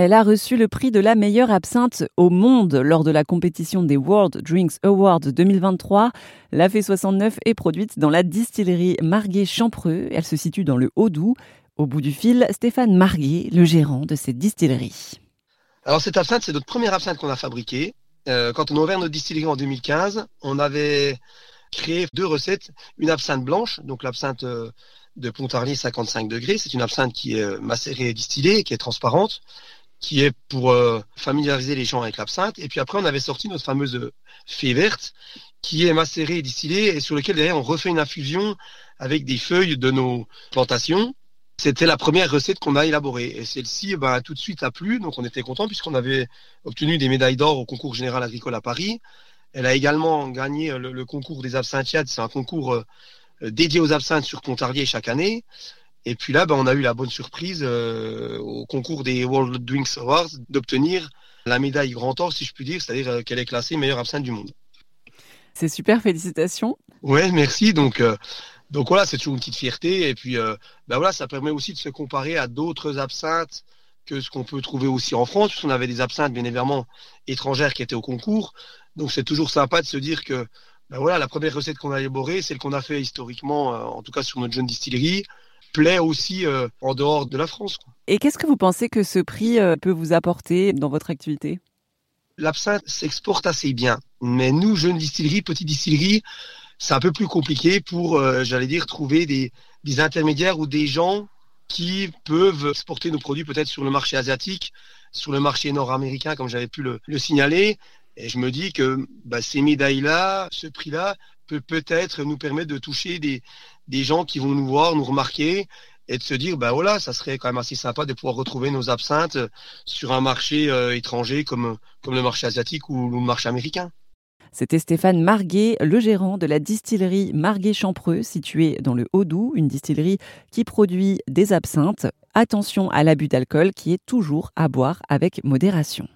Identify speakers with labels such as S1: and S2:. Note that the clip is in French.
S1: Elle a reçu le prix de la meilleure absinthe au monde lors de la compétition des World Drinks Awards 2023. La Fée 69 est produite dans la distillerie Marguet-Champreux. Elle se situe dans le Haut-Doubs. Au bout du fil, Stéphane Marguet, le gérant de cette distillerie.
S2: Alors cette absinthe, c'est notre première absinthe qu'on a fabriquée. Euh, quand on a ouvert notre distillerie en 2015, on avait créé deux recettes. Une absinthe blanche, donc l'absinthe euh, de Pontarlier 55 degrés. C'est une absinthe qui est euh, macérée et distillée, qui est transparente qui est pour euh, familiariser les gens avec l'absinthe. Et puis après, on avait sorti notre fameuse fée verte, qui est macérée et distillée, et sur lequel derrière on refait une infusion avec des feuilles de nos plantations. C'était la première recette qu'on a élaborée. Et celle-ci, ben, tout de suite a plu, donc on était content puisqu'on avait obtenu des médailles d'or au concours général agricole à Paris. Elle a également gagné le, concours des absinthiades. C'est un concours euh, dédié aux absinthes sur Pontarlier chaque année. Et puis là, ben, on a eu la bonne surprise euh, au concours des World Drinks Awards d'obtenir la médaille Grand Or, si je puis dire, c'est-à-dire euh, qu'elle est classée meilleure absinthe du monde.
S1: C'est super, félicitations.
S2: Ouais, merci. Donc, euh, donc voilà, c'est toujours une petite fierté. Et puis, ben voilà, ça permet aussi de se comparer à d'autres absinthes que ce qu'on peut trouver aussi en France, puisqu'on avait des absinthes, bien évidemment, étrangères qui étaient au concours. Donc c'est toujours sympa de se dire que ben voilà, la première recette qu'on a élaborée, celle qu'on a fait historiquement, en tout cas sur notre jeune distillerie, plaît aussi euh, en dehors de la France.
S1: Et qu'est-ce que vous pensez que ce prix euh, peut vous apporter dans votre activité?
S2: L'absinthe s'exporte assez bien, mais nous, jeunes distilleries, petites distilleries, c'est un peu plus compliqué pour, euh, j'allais dire, trouver des, intermédiaires ou des gens qui peuvent exporter nos produits peut-être sur le marché asiatique, sur le marché nord-américain, comme j'avais pu le, signaler. Et je me dis que bah, ces médailles-là, ce prix-là, peut peut-être nous permettre de toucher des, gens qui vont nous voir, nous remarquer et de se dire, ben voilà, ça serait quand même assez sympa de pouvoir retrouver nos absinthes sur un marché euh, étranger comme, comme le marché asiatique ou le marché américain.
S1: C'était Stéphane Marguet, le gérant de la distillerie Marguet-Champreux, située dans le Haut-Doubs, une distillerie qui produit des absinthes. Attention à l'abus d'alcool qui est toujours à boire avec modération.